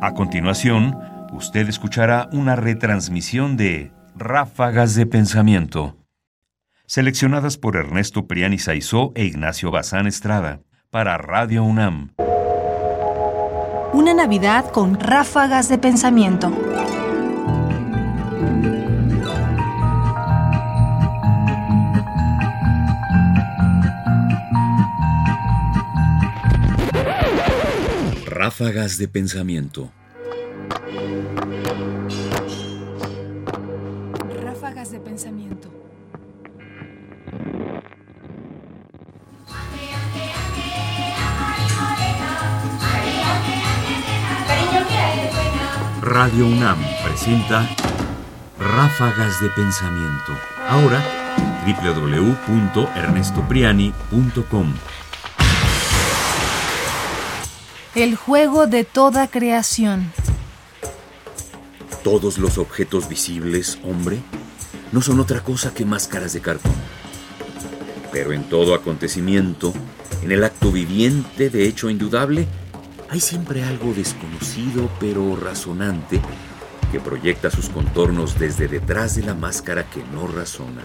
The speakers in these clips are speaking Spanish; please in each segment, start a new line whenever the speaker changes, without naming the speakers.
A continuación, usted escuchará una retransmisión de Ráfagas de Pensamiento, seleccionadas por Ernesto Priani Saizó e Ignacio Bazán Estrada, para Radio UNAM.
Una Navidad con ráfagas de pensamiento.
Ráfagas de pensamiento.
Ráfagas de pensamiento.
Radio UNAM presenta Ráfagas de pensamiento. Ahora, www.ernestopriani.com.
El juego de toda creación.
Todos los objetos visibles, hombre, no son otra cosa que máscaras de cartón. Pero en todo acontecimiento, en el acto viviente de hecho indudable, hay siempre algo desconocido pero razonante que proyecta sus contornos desde detrás de la máscara que no razona.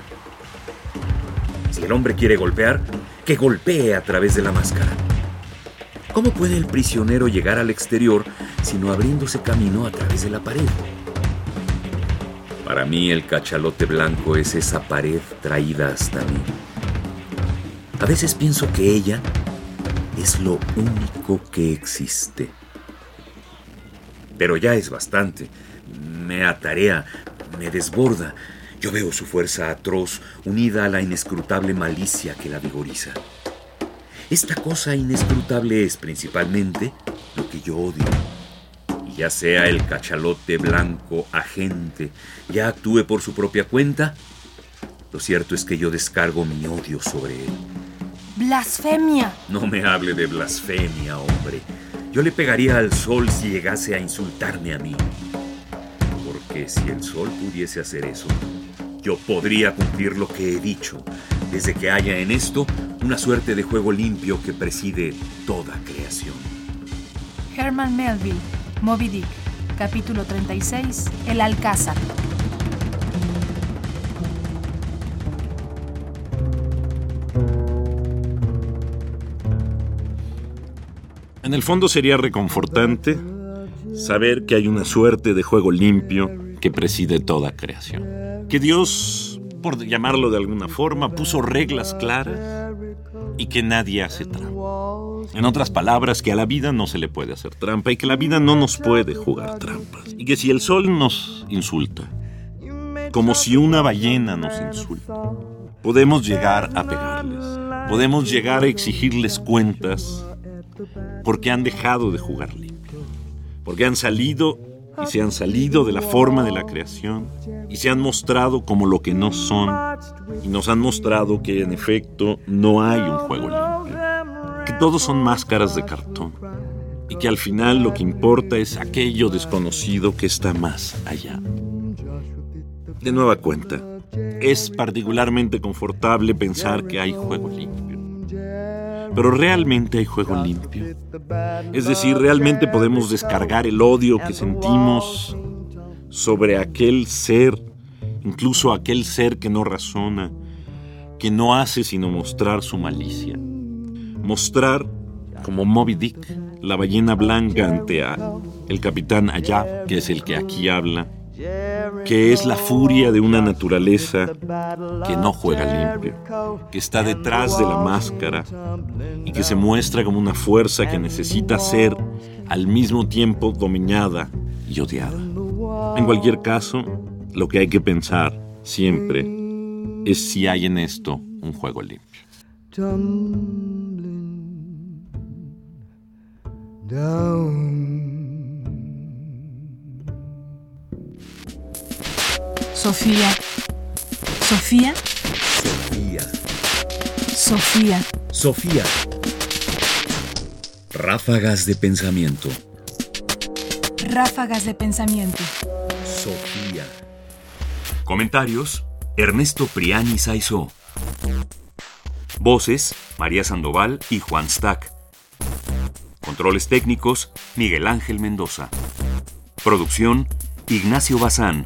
Si el hombre quiere golpear, que golpee a través de la máscara. ¿Cómo puede el prisionero llegar al exterior sino abriéndose camino a través de la pared? Para mí el cachalote blanco es esa pared traída hasta mí. A veces pienso que ella es lo único que existe. Pero ya es bastante. Me atarea, me desborda. Yo veo su fuerza atroz unida a la inescrutable malicia que la vigoriza. Esta cosa inescrutable es principalmente lo que yo odio. Y ya sea el cachalote blanco agente, ya actúe por su propia cuenta, lo cierto es que yo descargo mi odio sobre él.
Blasfemia.
No me hable de blasfemia, hombre. Yo le pegaría al sol si llegase a insultarme a mí. Porque si el sol pudiese hacer eso, yo podría cumplir lo que he dicho, desde que haya en esto una suerte de juego limpio que preside toda creación.
Herman Melville, Moby Dick, capítulo 36, El Alcázar.
En el fondo sería reconfortante saber que hay una suerte de juego limpio que preside toda creación. Que Dios, por llamarlo de alguna forma, puso reglas claras y que nadie hace trampa. En otras palabras, que a la vida no se le puede hacer trampa y que la vida no nos puede jugar trampas. Y que si el sol nos insulta, como si una ballena nos insulta, podemos llegar a pegarles, podemos llegar a exigirles cuentas porque han dejado de jugar limpio, porque han salido y se han salido de la forma de la creación y se han mostrado como lo que no son y nos han mostrado que en efecto no hay un juego limpio, que todos son máscaras de cartón y que al final lo que importa es aquello desconocido que está más allá. De nueva cuenta, es particularmente confortable pensar que hay juego limpio. Pero realmente hay juego limpio. Es decir, realmente podemos descargar el odio que sentimos sobre aquel ser, incluso aquel ser que no razona, que no hace sino mostrar su malicia. Mostrar, como Moby Dick, la ballena blanca ante el capitán Ayab, que es el que aquí habla, que es la furia de una naturaleza que no juega limpio, que está detrás de la máscara y que se muestra como una fuerza que necesita ser al mismo tiempo dominada y odiada. En cualquier caso, lo que hay que pensar siempre es si hay en esto un juego limpio.
Sofía. Sofía.
Sofía.
Sofía.
Sofía. Ráfagas de pensamiento.
Ráfagas de pensamiento.
Sofía.
Comentarios: Ernesto Priani Saizó. Voces: María Sandoval y Juan Stack.
Controles técnicos, Miguel Ángel Mendoza. Producción, Ignacio Bazán.